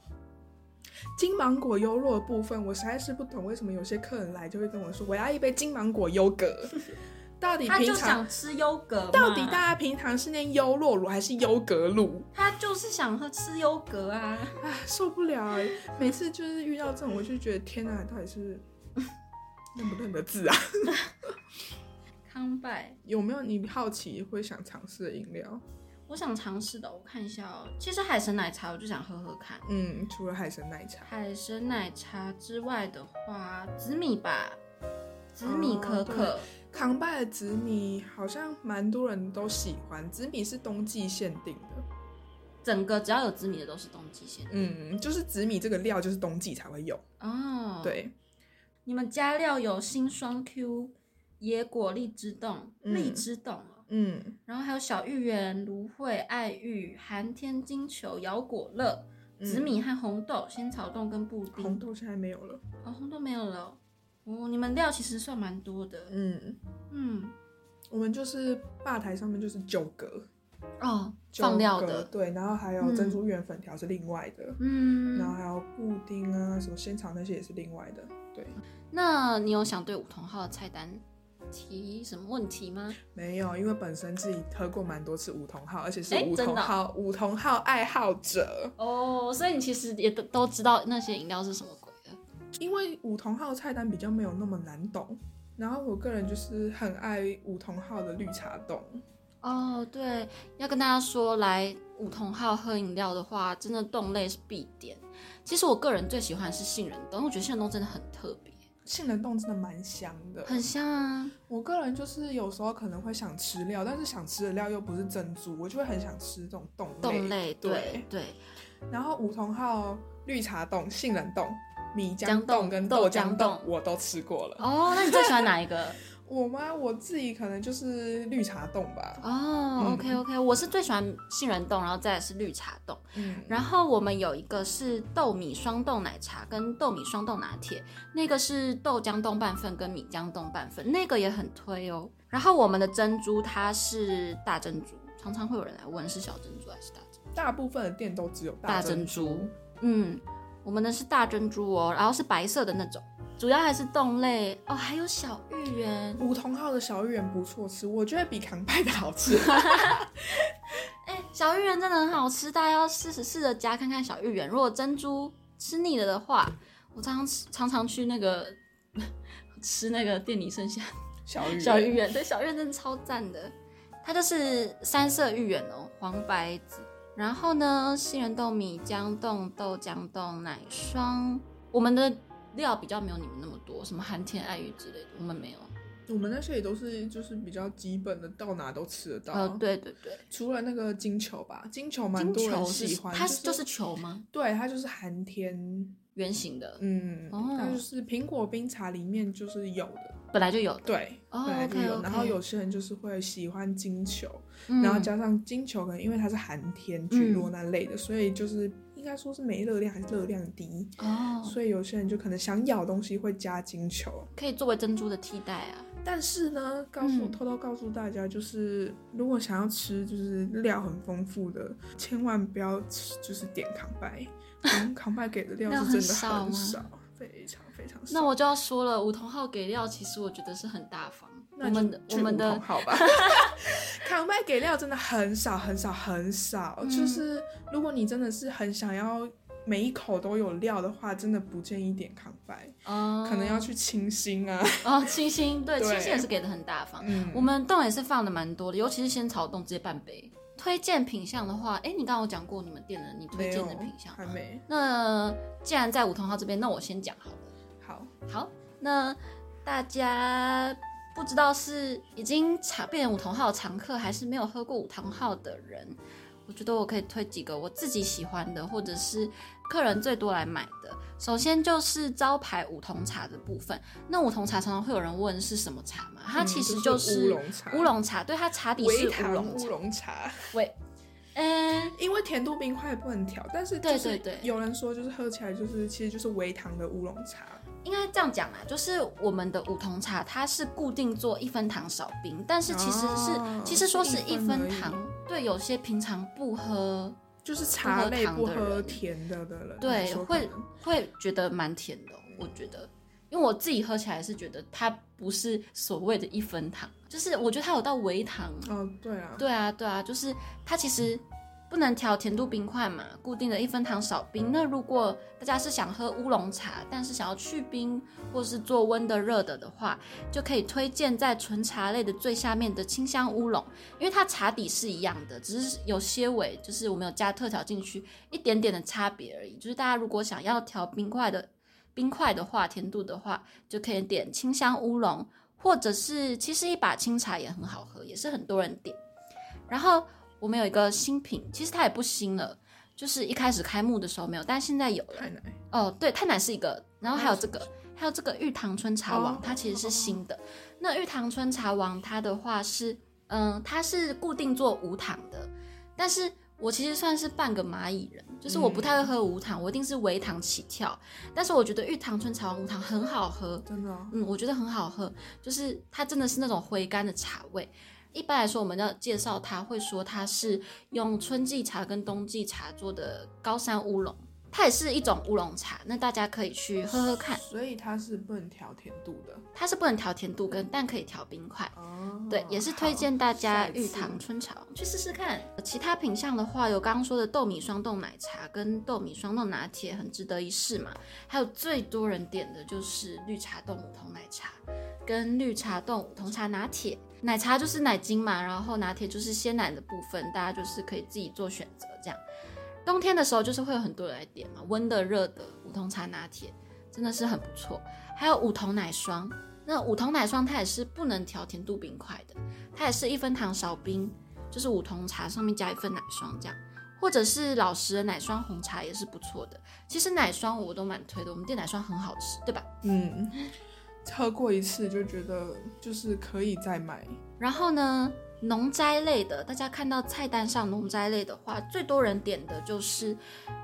金芒果优酪的部分，我实在是不懂为什么有些客人来就会跟我说我要一杯金芒果优格，到底他就平常想吃优格，到底大家平常是念优酪乳还是优格乳？他就是想喝吃优格啊。唉，受不了哎、每次就是遇到这种，我就觉得天哪，到底是 认不认得字啊？康拜，有没有你好奇会想尝试的饮料？我想尝试的，我看一下哦。其实海神奶茶我就想喝喝看。嗯，除了海神奶茶，海神奶茶之外的话，紫米吧，紫米可可。康拜的紫米好像蛮多人都喜欢，紫米是冬季限定的。整个只要有紫米的都是冬季限定嗯，就是紫米这个料就是冬季才会有。哦。，对，你们加料有新双 Q、野果、荔枝冻、嗯荔枝冻哦，嗯，然后还有小芋圆、芦荟、爱玉、寒天金球、摇果乐、嗯紫米和红豆、仙草冻跟布丁。红豆现在没有了。哦，红豆没有了哦。哦，你们料其实算蛮多的。嗯，嗯，我们就是吧台上面就是九格，哦，放料的。格对，然后还有珍珠圆粉条是另外的，嗯，然后还有布丁啊，什么仙草那些也是另外的。对，那你有想对梧桐号的菜单提什么问题吗？没有，因为本身自己喝过蛮多次梧桐号，而且是诶梧桐号梧桐号爱好者。哦，所以你其实也都都知道那些饮料是什么鬼的。因为梧桐号菜单比较没有那么难懂，然后我个人就是很爱梧桐号的绿茶冻。哦，对，要跟大家说，来梧桐号喝饮料的话，真的冻类是必点。其实我个人最喜欢是杏仁冻，因为我觉得杏仁冻真的很特别，杏仁冻真的蛮香的，很香啊。我个人就是有时候可能会想吃料，但是想吃的料又不是珍珠，我就会很想吃这种冻类。冻类，对对对，然后梧桐号绿茶冻、杏仁冻、米浆冻冻跟豆浆浆冻我都吃过了。哦，那你最喜欢哪一个？我吗？我自己可能就是绿茶冻吧。哦、嗯 o k OK，我是最喜欢杏仁冻，然后再来是绿茶冻。嗯，然后我们有一个是豆米双冻奶茶跟豆米双冻拿铁，那个是豆浆冻半份跟米浆冻半份，那个也很推哦。然后我们的珍珠它是大珍珠，常常会有人来问是小珍珠还是大珍珠。大部分的店都只有大珍珍珠。嗯，我们的是大珍珠哦，然后是白色的那种，主要还是冻类哦，还有小芋圆。梧桐号的小芋圆不错吃，我觉得比扛派的好吃。哎，小芋圆真的很好吃，大家要试试试着加看看小芋圆。如果珍珠吃腻了的话，我常常吃常常去那个 吃那个店里剩下小芋圆小芋圆，对，小芋圆真的超赞的。它就是三色芋圆哦，黄白紫。然后呢，杏仁豆、米浆冻、豆浆冻、奶霜、我们的料比较没有你们那么多，什么寒天爱玉之类的，我们没有。我们那些也都是就是比较基本的，到哪都吃得到。呃，对对对，除了那个金球吧，金球蛮多人喜欢，是它是就是球吗？对，它就是寒天，圆形的，嗯，哦它就是苹果冰茶里面就是有的，本来就有的。对，哦本来就有。然后有些人就是会喜欢金球，嗯然后加上金球，可能因为它是寒天聚落那类的，所以就是应该说是没热量还是热量低，哦，所以有些人就可能想咬东西会加金球。可以作为珍珠的替代啊。但是呢，告诉、嗯偷偷告诉大家，就是如果想要吃就是料很丰富的，千万不要吃就是点康拜，嗯 康拜给的料料是真的很少很少，非常非常少。那我就要说了，梧桐号给料，其实我觉得是很大方。我们的我们的好吧，扛麦给料真的很少很少很少，嗯就是如果你真的是很想要每一口都有料的话，真的不建议点康拜，哦，可能要去清新啊。哦，清新对 对清新也是给的很大方。嗯，我们冻也是放的蛮多的，尤其是仙草冻直接半杯。推荐品相的话，哎，你刚刚有讲过你们店的你推荐的品相吗？还没那既然在梧桐号这边，那我先讲好了。好。好，那大家不知道是已经常变成五桐号的常客，还是没有喝过五桐号的人，我觉得我可以推几个我自己喜欢的，或者是客人最多来买的。首先就是招牌五桐茶的部分。那五桐茶常常会有人问是什么茶嘛？它嗯其实就是乌龙茶乌龙茶，对，它茶底是乌微糖乌龙茶。龙茶，喂，嗯，因为甜度冰块不能调，但是对对对有人说就是喝起来就是其实就是微糖的乌龙茶，应该这样讲啦，就是我们的梧桐茶，它是固定做一分糖少冰，但是其实是、哦其实说是一分糖，对，有些平常不喝就是茶类不喝甜的的人对会会觉得蛮甜的哦、我觉得，因为我自己喝起来是觉得它不是所谓的一分糖，就是我觉得它有到微糖，哦对啊，对啊，对啊，就是它其实不能调甜度冰块嘛，固定的一分糖少冰。那如果大家是想喝乌龙茶，但是想要去冰或是做温的热的的话，就可以推荐在纯茶类的最下面的清香乌龙，因为它茶底是一样的，只是有些尾，就是我们有加特调进去一点点的差别而已。就是大家如果想要调冰块的冰块的话，甜度的话，就可以点清香乌龙，或者是其实一把清茶也很好喝，也是很多人点。然后我们有一个新品，其实它也不新了，就是一开始开幕的时候没有，但现在有了。太奶哦，对，太奶是一个，然后还有这个，还有这个玉堂春茶王，哦它其实是新的。那玉堂春茶王它的话是，嗯，它是固定做无糖的，但是我其实算是半个蚂蚁人，就是我不太会喝无糖，我一定是微糖起跳。但是我觉得玉堂春茶王无糖很好喝，真的哦嗯，我觉得很好喝，就是它真的是那种回甘的茶味。一般来说，我们要介绍它，会说它是用春季茶跟冬季茶做的高山乌龙，它也是一种乌龙茶。那大家可以去喝喝看，所以它是不能调甜度的它是不能调甜度跟，但可以调冰块。哦对，也是推荐大家玉堂春茶去试试看。其他品相的话，有刚刚说的豆米双冻奶茶跟豆米双冻拿铁，很值得一试嘛。还有最多人点的就是绿茶冻梧桐奶茶跟绿茶冻梧桐茶拿铁。奶茶就是奶精嘛，然后拿铁就是鲜奶的部分，大家就是可以自己做选择这样。冬天的时候就是会有很多人来点嘛，温的热的梧桐茶拿铁真的是很不错。还有梧桐奶霜，那梧桐奶霜它也是不能调甜度冰块的，它也是一分糖少冰，就是梧桐茶上面加一份奶霜这样，或者是老实的奶霜红茶也是不错的。其实奶霜我都蛮推的，我们店奶霜很好吃，对吧？嗯，喝过一次就觉得就是可以再买，然后呢，农斋类的，大家看到菜单上农斋类的话，最多人点的就是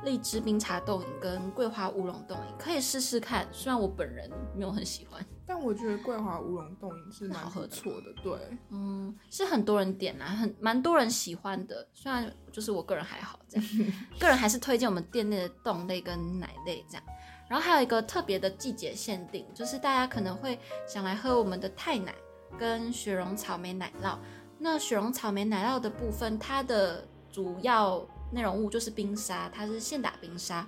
荔枝冰茶冻饮跟桂花乌龙冻饮，可以试试看。虽然我本人没有很喜欢，但我觉得桂花乌龙冻饮是蛮好喝的不错的，对，嗯，是很多人点啊，很蛮多人喜欢的。虽然就是我个人还好这样，个人还是推荐我们店内的冻类跟奶类这样。然后还有一个特别的季节限定，就是大家可能会想来喝我们的泰奶跟雪绒草莓奶酪。那雪绒草莓奶酪的部分，它的主要内容物就是冰沙，它是现打冰沙。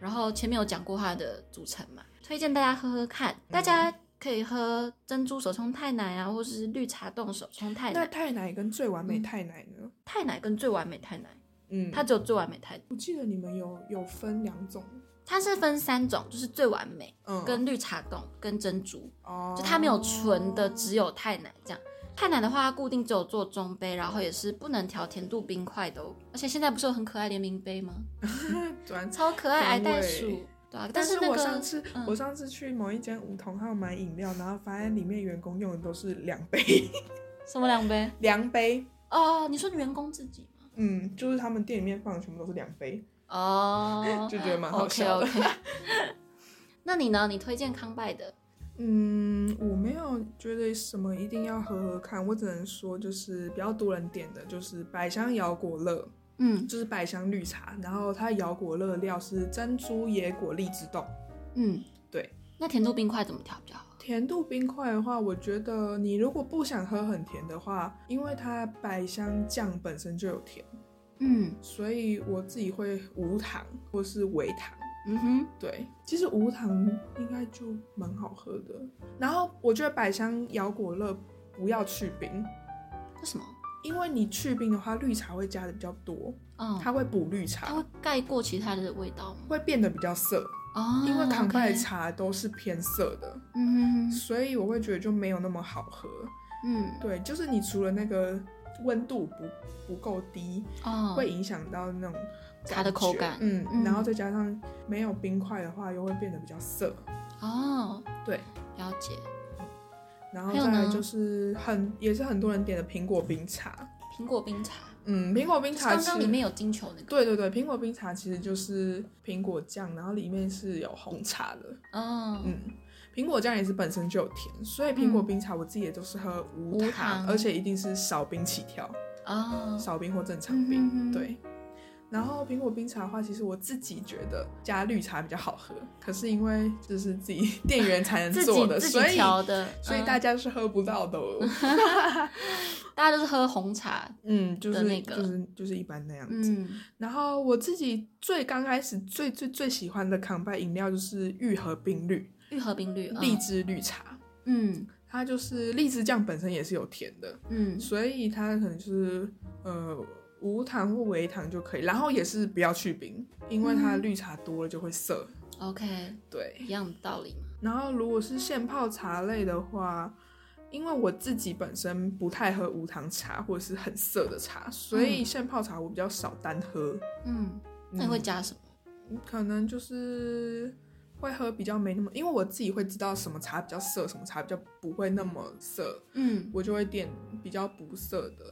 然后前面有讲过它的组成嘛，推荐大家喝喝看。大家可以喝珍珠手冲太奶啊，或是绿茶冻手冲太奶那奶。太奶跟最完美嗯太奶呢？太奶跟最完美太奶，嗯，它只有最完美太奶。我记得你们有有分两种它是分三种，就是最完美、嗯，跟绿茶冻跟珍珠，哦，就它没有纯的，只有太奶这样。太奶的话，它固定只有做中杯，然后也是不能调甜度冰块的哦。而且现在不是有很可爱联名杯吗？转 超可爱，袋鼠，对啊。但是我上次、嗯我上次去某一间梧桐，还有买饮料，然后发现里面员工用的都是两杯 什么两杯？量杯，哦，你说员工自己吗？嗯，就是他们店里面放的全部都是量杯，哦，就觉得蛮好笑的。OK。那你呢？你推荐康拜的？嗯，我没有觉得什么一定要喝喝看，我只能说就是比较多人点的就是百香摇果乐，嗯就是百香绿茶，然后它摇果乐的料是珍珠野果荔枝冻。嗯，对。那甜度冰块怎么调比较好？甜度冰块的话，我觉得你如果不想喝很甜的话，因为它百香酱本身就有甜，嗯所以我自己会无糖或是微糖。嗯哼，对，其实无糖应该就蛮好喝的。然后我觉得百香摇果乐不要去冰，为什么？因为你去冰的话，绿茶会加的比较多，嗯，它会补绿茶它茶会，盖过其他的味道吗？会变得比较涩。哦，因为康拜茶都是偏涩的，嗯哼哼，所以我会觉得就没有那么好喝。嗯，对，就是你除了那个温度不不够低，哦，会影响到那种它的口感。嗯，嗯。然后再加上没有冰块的话，又会变得比较涩。哦，对，了解。然后再来就是很也是很多人点的苹果冰茶。苹果冰茶，嗯，苹果冰茶刚刚里面有金球那个，对对对，苹果冰茶其实就是苹果酱，然后里面是有红茶的。嗯嗯，苹果酱也是本身就有甜，所以苹果冰茶我自己也都是喝无无糖，糖而且一定是少冰起跳，哦，少冰或正常冰。嗯哼哼对。然后苹果冰茶的话，其实我自己觉得加绿茶比较好喝，可是因为这是自己店员才能做的，所以所以嗯大家是喝不到的哦。大家都是喝红茶，嗯，就是那个就是就是一般那样子。嗯然后我自己最刚开始最最最喜欢的康拜饮料就是玉和冰绿玉和冰绿，嗯荔枝绿茶，嗯它就是荔枝酱本身也是有甜的，嗯所以它可能就是呃无糖或微糖就可以，然后也是不要去冰，因为它嗯绿茶多了就会涩。，OK，对，一样的道理嘛。然后如果是现泡茶类的话，因为我自己本身不太喝无糖茶或者是很涩的茶，所以嗯现泡茶我比较少单喝。嗯，那你会嗯加什么？可能就是会喝比较没那么，因为我自己会知道什么茶比较涩，什么茶比较不会那么涩，嗯我就会点比较不涩的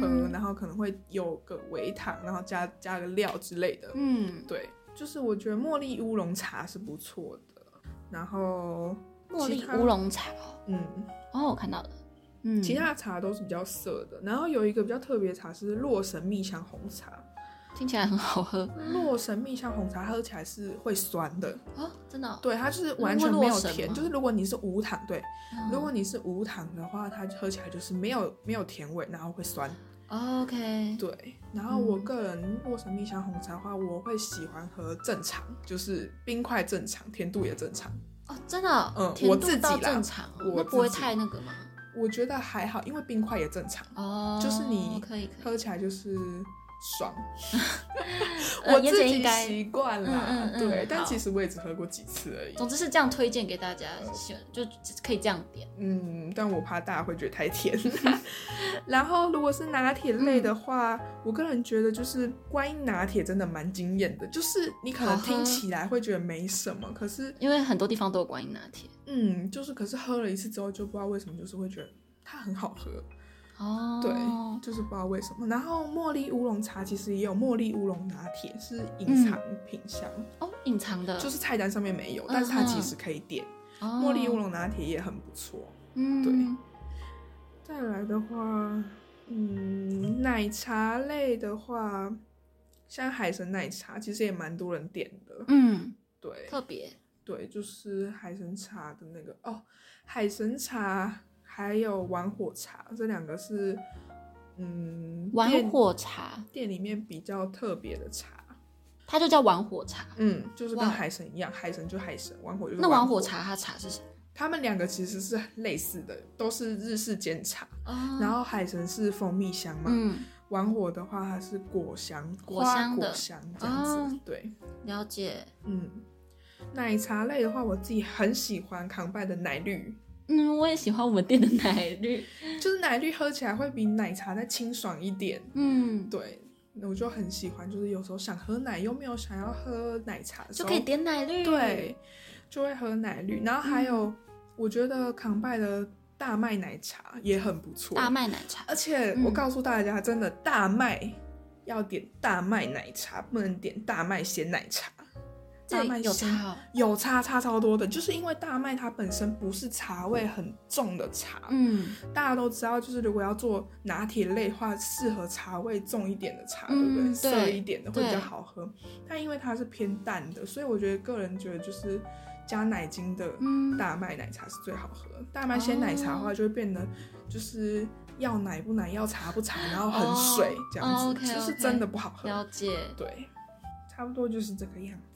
喝，嗯然后可能会有个微糖，然后加加个料之类的。嗯，对，就是我觉得茉莉乌龙茶是不错的，然后茉莉乌龙茶哦，嗯，哦，我看到了。嗯，其他茶都是比较涩的，然后有一个比较特别的茶是洛神蜜香红茶。听起来很好喝洛神蜜香红茶喝起来是会酸的，哦，真的哦。对，它就是完全没有甜。就是如果你是无糖，对，嗯如果你是无糖的话，它喝起来就是没有没有甜味，然后会酸。哦 OK，对，然后我嗯个人洛神蜜香红茶的话，我会喜欢喝正常，就是冰块正常，甜度也正常。哦，真的哦，嗯甜我自己正常那不会太那个吗？我觉得还好，因为冰块也正常，哦，就是你可以可以，喝起来就是爽。呃我自己习惯了，嗯嗯嗯对，但其实我也只喝过几次而已。总之是这样推荐给大家，就可以这样点。嗯，但我怕大家会觉得太甜。然后如果是拿铁类的话，嗯我个人觉得就是观音拿铁真的蛮惊艳的，就是你可能听起来会觉得没什么，可是因为很多地方都有观音拿铁嗯，就是可是喝了一次之后就不知道为什么，就是会觉得它很好喝。哦，对，就是不知道为什么。然后茉莉乌龙茶其实也有茉莉乌龙拿铁，是隐嗯藏品相，哦，隐藏的，就是菜单上面没有，但是它其实可以点。哦茉莉乌，龙拿铁也很不错。嗯，对再来的话，嗯，奶茶类的话，像海神奶茶其实也蛮多人点的。嗯，对特别，对，就是海神茶的那个哦，海神茶还有玩火茶这两个是，嗯，玩火茶，店里面比较特别的茶。它就叫玩火茶。嗯，就是跟海神一样，海神就海神，玩火就是那玩玩火茶它茶是什么？他们两个其实是类似的，都是日式煎茶。哦，然后海神是蜂蜜香嘛，嗯，玩火的话它是果香，果花香的果香这样子。哦对，了解，嗯，奶茶类的话，我自己很喜欢康拜的奶绿，嗯，我也喜欢我们店的奶绿。就是奶绿喝起来会比奶茶再清爽一点。嗯，对，我就很喜欢，就是有时候想喝奶又没有想要喝奶茶的时候，就可以点奶绿。对，就会喝奶绿。然后还有，嗯我觉得康拜的大麦奶茶也很不错，大麦奶茶。而且嗯我告诉大家，真的大麦要点大麦奶茶，不能点大麦鲜奶茶。大麦有差哦。有差差超多的，就是因为大麦它本身不是茶味很重的茶，嗯，大家都知道，就是如果要做拿铁类的话，适合茶味重一点的茶，嗯对不对？对涩一点的会比较好喝。但因为它是偏淡的，所以我觉得个人觉得就是加奶精的嗯大麦奶茶是最好喝。大麦鲜奶茶的话，就会变得就是要奶不奶，要茶不茶，然后很水这样子，就是真的不好喝。了解。对，差不多就是这个样子。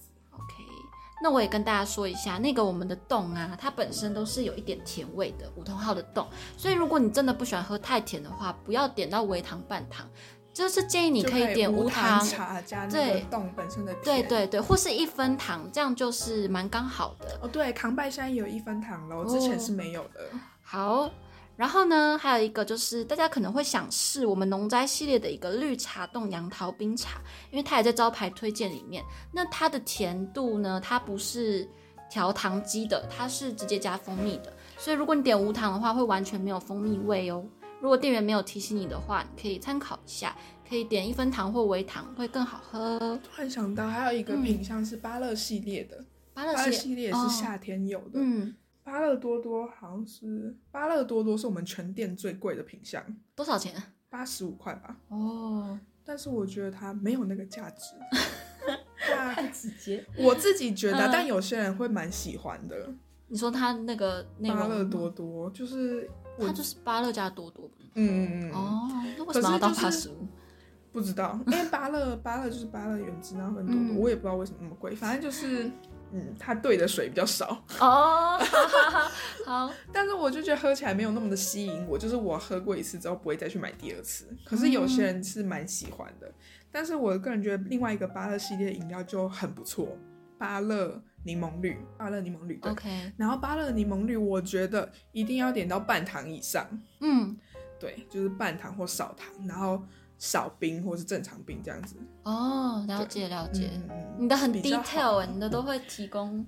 那我也跟大家说一下，那个我们的冻啊，它本身都是有一点甜味的，梧桐号的冻，所以如果你真的不喜欢喝太甜的话，不要点到微糖半糖，就是建议你可以点无糖。茶加那个冻本身的甜。对对对，或是一分糖，这样就是蛮刚好的。哦，对，康拜现在也有一分糖了，我之前是没有的。好，然后呢，还有一个就是大家可能会想试我们农斋系列的一个绿茶冻杨桃冰茶，因为它也在招牌推荐里面。那它的甜度呢，它不是调糖机的，它是直接加蜂蜜的，所以如果你点无糖的话，会完全没有蜂蜜味哦。如果店员没有提醒你的话，你可以参考一下，可以点一分糖或微糖，会更好喝。突然想到，还有一个嗯品相是芭乐系列的，芭乐芭乐系系列哦是夏天有的。嗯，芭乐多多好像是芭乐多多是我们全店最贵的品相，多少钱？八十五块吧。哦，但是我觉得它没有那个价值。太直接。我自己觉得，嗯但有些人会蛮喜欢的。你说它那个内容吗芭乐多多就是我它就是芭乐加多多。嗯嗯嗯，哦，那为什么要到八十五？不知道，因为芭乐芭乐就是芭乐原汁，然后很多多，嗯我也不知道为什么那么贵，反正就是嗯，它兑的水比较少。哦，好好 但是我就觉得喝起来没有那么的吸引我，就是我喝过一次之后不会再去买第二次。可是有些人是蛮喜欢的，但是我个人觉得另外一个芭乐系列饮料就很不错，芭乐柠檬绿，芭乐柠檬绿对。OK，然后芭乐柠檬绿，我觉得一定要点到半糖以上，嗯，对，就是半糖或少糖，然后少冰或是正常冰这样子。哦，了解了解，你的很 detail 你的都会提供，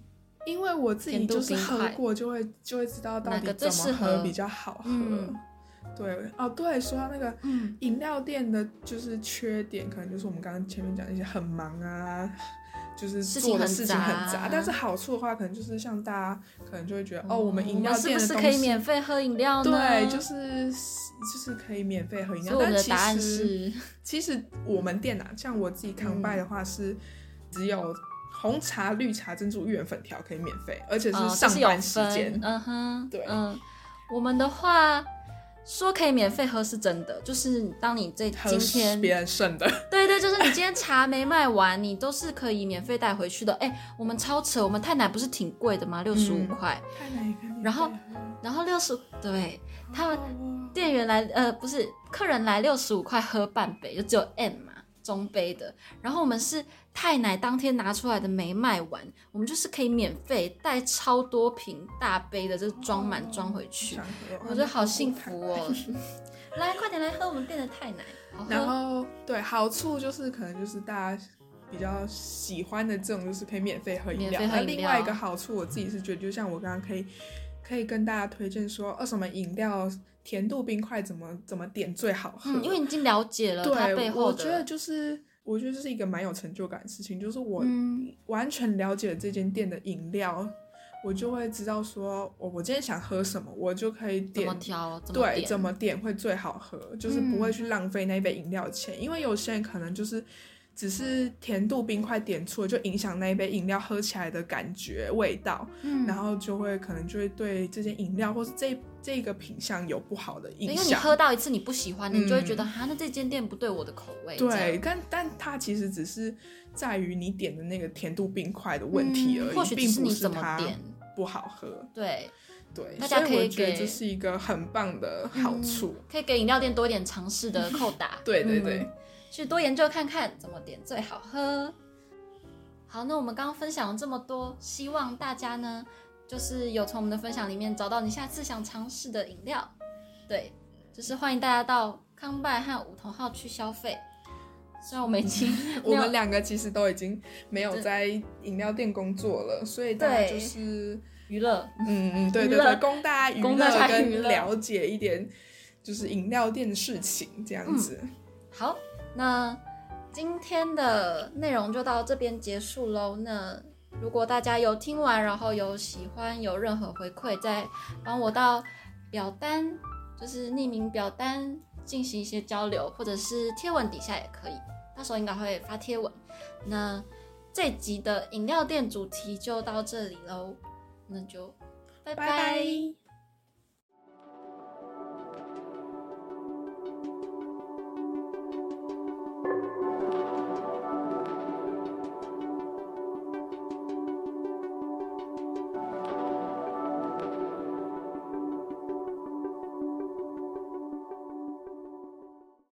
因为我自己就是喝过，就会就会知道到底怎么喝比较好喝。嗯。对哦，对，说到那个嗯，饮料店的，就是缺点，可能就是我们刚刚前面讲的一些很忙啊，就是做的事情很杂杂。但是好处的话，可能就是像大家可能就会觉得，哦，我们饮料是不是可以免费喝饮料呢？对，就是就是可以免费喝饮料。但其实，其实我们店啊，像我自己康拜的话是只有红茶、绿茶、珍珠芋圆粉条可以免费，而且是上班时间。分，嗯哼，对嗯，我们的话。说可以免费喝是真的，就是当你这今天别人剩的，对对，就是你今天茶没卖完，你都是可以免费带回去的。哎，我们超扯，我们太奶不是挺贵的吗？六十五嗯块，太难看然后然后六十，对他们们店员来，呃，不是客人来六十五块喝半杯，就只有 M 嘛，中杯的。然后我们是太奶当天拿出来的没卖完，我们就是可以免费带超多瓶大杯的，就是装满装回去。我觉得好幸福哦！来，快点来喝我们店的太奶，然后对好处就是可能就是大家比较喜欢的这种，就是可以免费喝饮料。那另外一料个好处，我自己是觉得，就像我刚刚可以可以跟大家推荐说，呃，什么饮料甜度冰块怎么怎么点最好喝。嗯，因为你已经了解了它背，后的，我觉得就是我觉得这是一个蛮有成就感的事情，就是我嗯完全了解了这间店的饮料。我就会知道说，我我今天想喝什么，我就可以点调，怎么对，点，怎么点会最好喝，就是不会嗯去浪费那一杯饮料钱，因为有些人可能就是只是甜度冰块点错，就影响那一杯饮料喝起来的感觉味道，嗯，然后就会可能就会对这件饮料或是这这个品相有不好的印象因为你。喝到一次你不喜欢的，你就会觉嗯得哈，那这间店不对我的口味。对，但但它其实只是在于你点的那个甜度冰块的问题而已，嗯或许并不是你怎么它点。不好喝。对，对，大家可以所以我觉得给这是一个很棒的好嗯处。可以给饮料店多一点尝试的 扣打。对对对。嗯去多研究看看怎么点最好喝。好，那我们刚刚分享了这么多，希望大家呢，就是有从我们的分享里面找到你下次想尝试的饮料。对，就是欢迎大家到康拜和梧桐号去消费。虽然我们已经 我们两个其实都已经没有在饮料店工作了，所以大家对就是娱乐，嗯嗯，对对对，供大家娱乐跟了解一点，就是饮料店的事情这样子。好，那今天的内容就到这边结束喽。那如果大家有听完，然后有喜欢，有任何回馈，再帮我到表单，就是匿名表单进行一些交流，或者是贴文底下也可以。到时候应该会发贴文。那这集的饮料店主题就到这里喽，那就拜拜